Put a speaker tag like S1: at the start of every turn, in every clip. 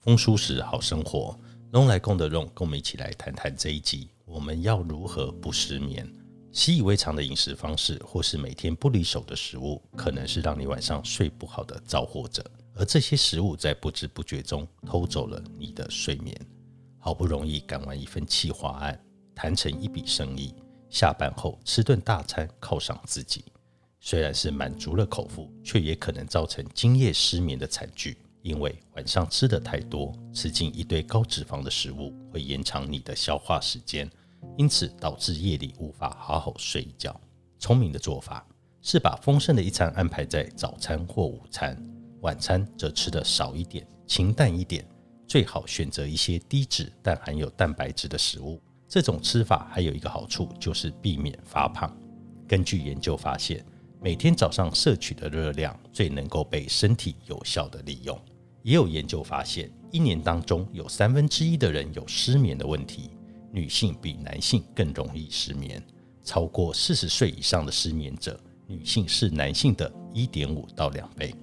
S1: 风舒适好生活，龙来共的龙，跟我们一起来谈谈这一集，我们要如何不失眠？习以为常的饮食方式，或是每天不离手的食物，可能是让你晚上睡不好的造祸者。而这些食物在不知不觉中偷走了你的睡眠。好不容易赶完一份企划案，谈成一笔生意，下班后吃顿大餐犒赏自己，虽然是满足了口腹，却也可能造成今夜失眠的惨剧。因为晚上吃的太多，吃进一堆高脂肪的食物，会延长你的消化时间。因此导致夜里无法好好睡一觉。聪明的做法是把丰盛的一餐安排在早餐或午餐，晚餐则吃的少一点，清淡一点。最好选择一些低脂但含有蛋白质的食物。这种吃法还有一个好处，就是避免发胖。根据研究发现，每天早上摄取的热量最能够被身体有效的利用。也有研究发现，一年当中有三分之一的人有失眠的问题。女性比男性更容易失眠，超过四十岁以上的失眠者，女性是男性的一点五到两倍。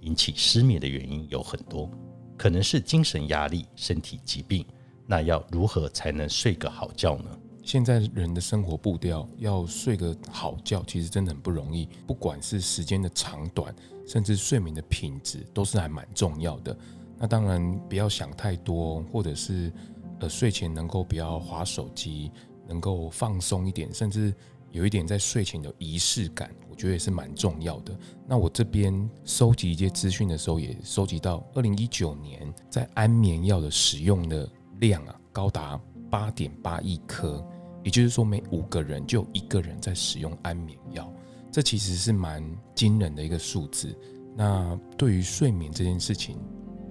S1: 引起失眠的原因有很多，可能是精神压力、身体疾病。那要如何才能睡个好觉呢？
S2: 现在人的生活步调，要睡个好觉，其实真的很不容易。不管是时间的长短，甚至睡眠的品质，都是还蛮重要的。那当然不要想太多，或者是。呃，睡前能够不要划手机，能够放松一点，甚至有一点在睡前的仪式感，我觉得也是蛮重要的。那我这边收集一些资讯的时候，也收集到二零一九年在安眠药的使用的量啊，高达八点八亿颗，也就是说每五个人就有一个人在使用安眠药，这其实是蛮惊人的一个数字。那对于睡眠这件事情，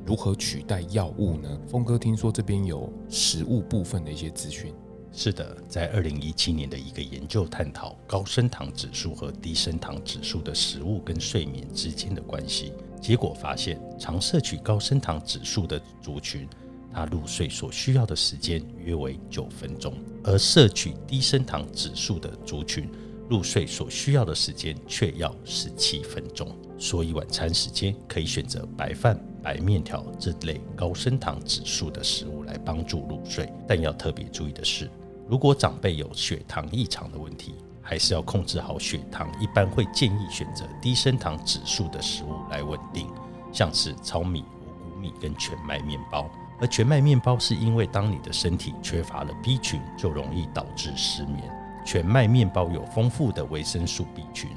S2: 如何取代药物呢？峰哥听说这边有食物部分的一些资讯。
S1: 是的，在二零一七年的一个研究探讨高升糖指数和低升糖指数的食物跟睡眠之间的关系，结果发现，常摄取高升糖指数的族群，他入睡所需要的时间约为九分钟，而摄取低升糖指数的族群，入睡所需要的时间却要十七分钟。所以晚餐时间可以选择白饭。白面条这类高升糖指数的食物来帮助入睡，但要特别注意的是，如果长辈有血糖异常的问题，还是要控制好血糖。一般会建议选择低升糖指数的食物来稳定，像是糙米、五谷米跟全麦面包。而全麦面包是因为当你的身体缺乏了 B 群，就容易导致失眠。全麦面包有丰富的维生素 B 群，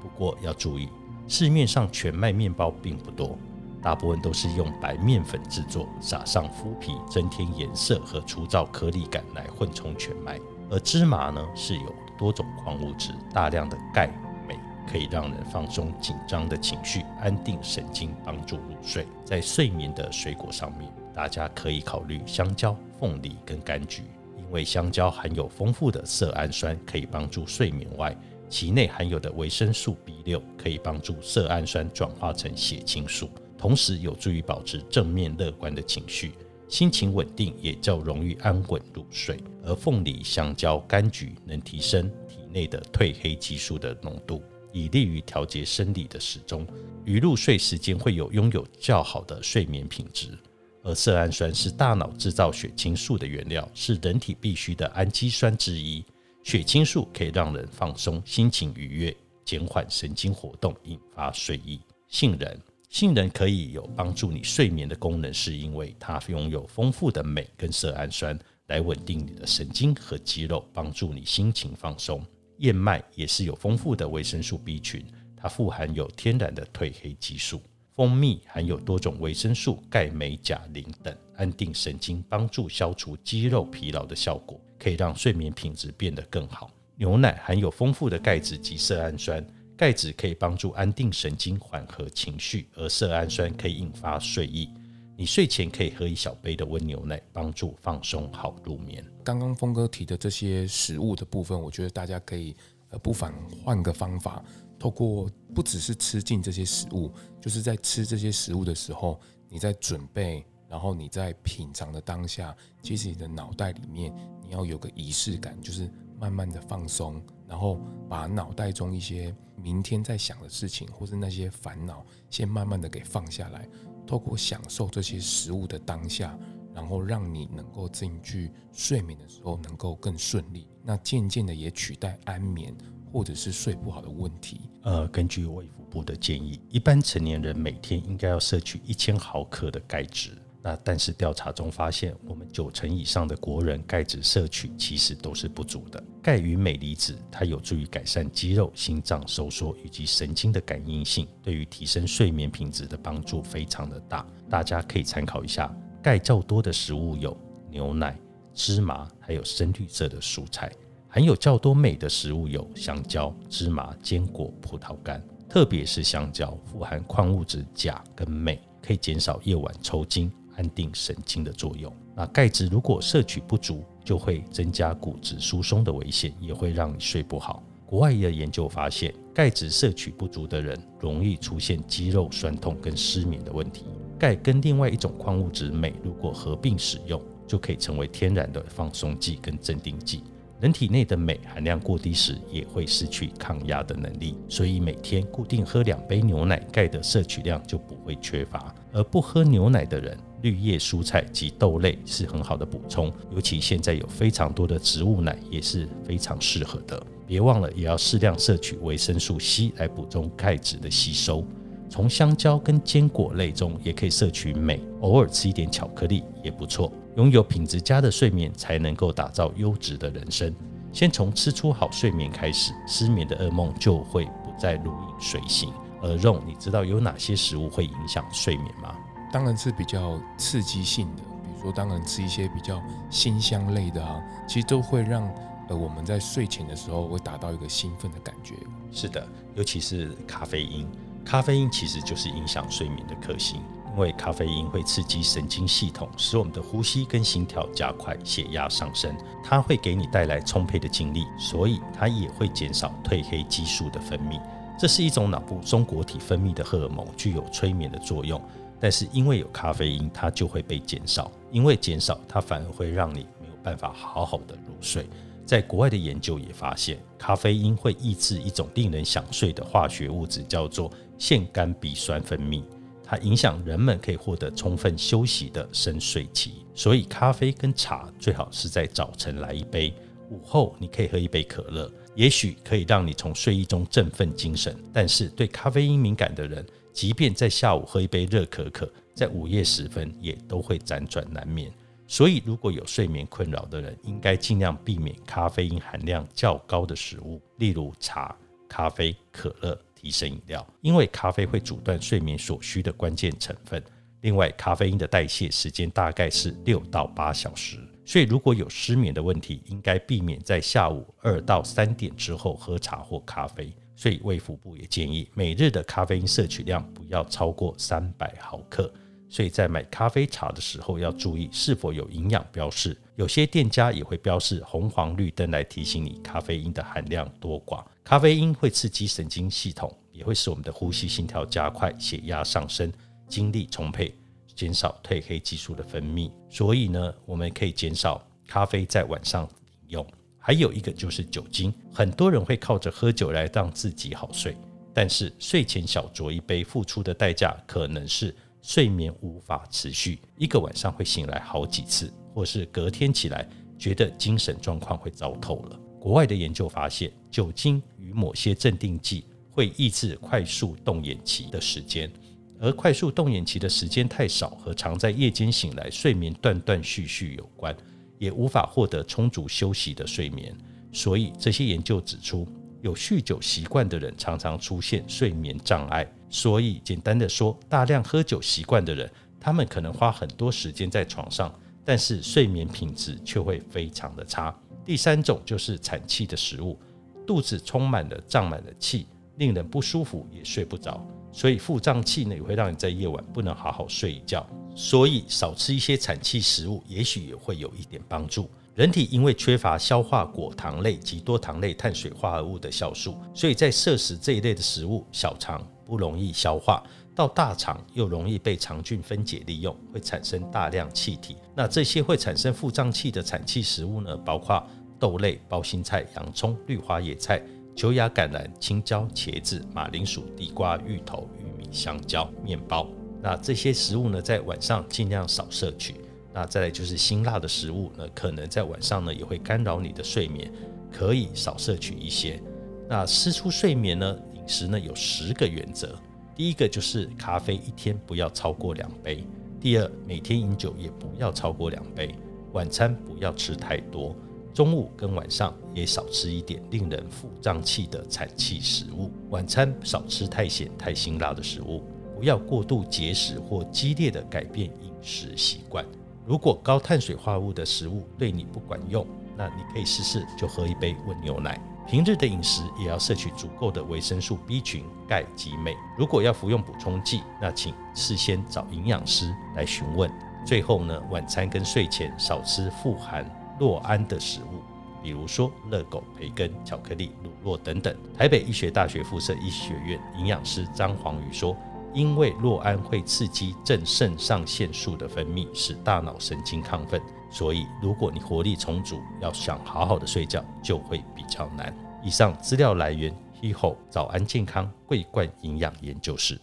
S1: 不过要注意，市面上全麦面包并不多。大部分都是用白面粉制作，撒上麸皮，增添颜色和粗糙颗粒感来混充全麦。而芝麻呢，是有多种矿物质、大量的钙、镁，可以让人放松紧张的情绪，安定神经，帮助入睡。在睡眠的水果上面，大家可以考虑香蕉、凤梨跟柑橘，因为香蕉含有丰富的色氨酸，可以帮助睡眠外，其内含有的维生素 B 六可以帮助色氨酸转化成血清素。同时有助于保持正面乐观的情绪，心情稳定，也较容易安稳入睡。而凤梨、香蕉、柑橘能提升体内的褪黑激素的浓度，以利于调节生理的时钟，于入睡时间会有拥有较好的睡眠品质。而色氨酸是大脑制造血清素的原料，是人体必需的氨基酸之一。血清素可以让人放松、心情愉悦，减缓神经活动，引发睡意。杏仁。杏仁可以有帮助你睡眠的功能，是因为它拥有丰富的镁跟色氨酸来稳定你的神经和肌肉，帮助你心情放松。燕麦也是有丰富的维生素 B 群，它富含有天然的褪黑激素。蜂蜜含有多种维生素钙、镁、钾、磷等，安定神经，帮助消除肌肉疲劳的效果，可以让睡眠品质变得更好。牛奶含有丰富的钙质及色氨酸。钙质可以帮助安定神经、缓和情绪，而色氨酸可以引发睡意。你睡前可以喝一小杯的温牛奶，帮助放松好入眠。
S2: 刚刚峰哥提的这些食物的部分，我觉得大家可以呃不妨换个方法，透过不只是吃进这些食物，就是在吃这些食物的时候，你在准备，然后你在品尝的当下，其实你的脑袋里面你要有个仪式感，就是慢慢的放松，然后把脑袋中一些明天在想的事情，或是那些烦恼，先慢慢的给放下来。透过享受这些食物的当下，然后让你能够进去睡眠的时候能够更顺利。那渐渐的也取代安眠或者是睡不好的问题。
S1: 呃，根据卫福部的建议，一般成年人每天应该要摄取一千毫克的钙质。那但是调查中发现，我们九成以上的国人钙质摄取其实都是不足的。钙与镁离子，它有助于改善肌肉、心脏收缩以及神经的感应性，对于提升睡眠品质的帮助非常的大。大家可以参考一下，钙较多的食物有牛奶、芝麻，还有深绿色的蔬菜；含有较多镁的食物有香蕉、芝麻、坚果、葡萄干，特别是香蕉富含矿物质钾跟镁，可以减少夜晚抽筋。安定神经的作用。那钙质如果摄取不足，就会增加骨质疏松的危险，也会让你睡不好。国外的研究发现，钙质摄取不足的人容易出现肌肉酸痛跟失眠的问题。钙跟另外一种矿物质镁如果合并使用，就可以成为天然的放松剂跟镇定剂。人体内的镁含量过低时，也会失去抗压的能力，所以每天固定喝两杯牛奶，钙的摄取量就不会缺乏。而不喝牛奶的人，绿叶蔬菜及豆类是很好的补充，尤其现在有非常多的植物奶也是非常适合的。别忘了也要适量摄取维生素 C 来补充钙质的吸收。从香蕉跟坚果类中也可以摄取镁，偶尔吃一点巧克力也不错。拥有品质佳的睡眠，才能够打造优质的人生。先从吃出好睡眠开始，失眠的噩梦就会不再如影随形。而肉，你知道有哪些食物会影响睡眠吗？
S2: 当然是比较刺激性的，比如说，当然吃一些比较辛香类的啊，其实都会让呃我们在睡前的时候会达到一个兴奋的感觉。
S1: 是的，尤其是咖啡因，咖啡因其实就是影响睡眠的克星。因为咖啡因会刺激神经系统，使我们的呼吸跟心跳加快，血压上升。它会给你带来充沛的精力，所以它也会减少褪黑激素的分泌。这是一种脑部松果体分泌的荷尔蒙，具有催眠的作用。但是因为有咖啡因，它就会被减少。因为减少，它反而会让你没有办法好好的入睡。在国外的研究也发现，咖啡因会抑制一种令人想睡的化学物质，叫做腺苷比酸分泌。它影响人们可以获得充分休息的深睡期，所以咖啡跟茶最好是在早晨来一杯，午后你可以喝一杯可乐，也许可以让你从睡意中振奋精神。但是对咖啡因敏感的人，即便在下午喝一杯热可可，在午夜时分也都会辗转难眠。所以如果有睡眠困扰的人，应该尽量避免咖啡因含量较高的食物，例如茶、咖啡、可乐。提神饮料，因为咖啡会阻断睡眠所需的关键成分。另外，咖啡因的代谢时间大概是六到八小时，所以如果有失眠的问题，应该避免在下午二到三点之后喝茶或咖啡。所以，胃腹部也建议每日的咖啡因摄取量不要超过三百毫克。所以在买咖啡茶的时候要注意是否有营养标示。有些店家也会标示红黄绿灯来提醒你咖啡因的含量多寡。咖啡因会刺激神经系统，也会使我们的呼吸、心跳加快、血压上升、精力充沛，减少褪黑激素的分泌。所以呢，我们可以减少咖啡在晚上饮用。还有一个就是酒精，很多人会靠着喝酒来让自己好睡，但是睡前小酌一杯，付出的代价可能是睡眠无法持续，一个晚上会醒来好几次。或是隔天起来觉得精神状况会糟透了。国外的研究发现，酒精与某些镇定剂会抑制快速动眼期的时间，而快速动眼期的时间太少和常在夜间醒来、睡眠断断续续有关，也无法获得充足休息的睡眠。所以这些研究指出，有酗酒习惯的人常常出现睡眠障碍。所以简单的说，大量喝酒习惯的人，他们可能花很多时间在床上。但是睡眠品质却会非常的差。第三种就是产气的食物，肚子充满了胀满了气，令人不舒服，也睡不着。所以腹胀气呢，也会让你在夜晚不能好好睡一觉。所以少吃一些产气食物，也许也会有一点帮助。人体因为缺乏消化果糖类及多糖类碳水化合物的酵素，所以在摄食这一类的食物，小肠不容易消化，到大肠又容易被肠菌分解利用，会产生大量气体。那这些会产生腹胀气的产气食物呢，包括豆类、包心菜、洋葱、绿花野菜、球芽橄榄、青椒、茄子、马铃薯、地瓜、芋头、玉米、香蕉、面包。那这些食物呢，在晚上尽量少摄取。那再来就是辛辣的食物，呢，可能在晚上呢也会干扰你的睡眠，可以少摄取一些。那失出睡眠呢，饮食呢有十个原则。第一个就是咖啡一天不要超过两杯。第二，每天饮酒也不要超过两杯。晚餐不要吃太多，中午跟晚上也少吃一点令人腹胀气的产气食物。晚餐少吃太咸太辛辣的食物，不要过度节食或激烈的改变饮食习惯。如果高碳水化合物的食物对你不管用，那你可以试试就喝一杯温牛奶。平日的饮食也要摄取足够的维生素 B 群、钙及镁。如果要服用补充剂，那请事先找营养师来询问。最后呢，晚餐跟睡前少吃富含酪胺的食物，比如说热狗、培根、巧克力、乳酪等等。台北医学大学附设医学院营养师张黄宇说。因为酪胺会刺激正肾上腺素的分泌，使大脑神经亢奋，所以如果你活力充足，要想好好的睡觉就会比较难。以上资料来源：HeHo 早安健康桂冠营养研究室。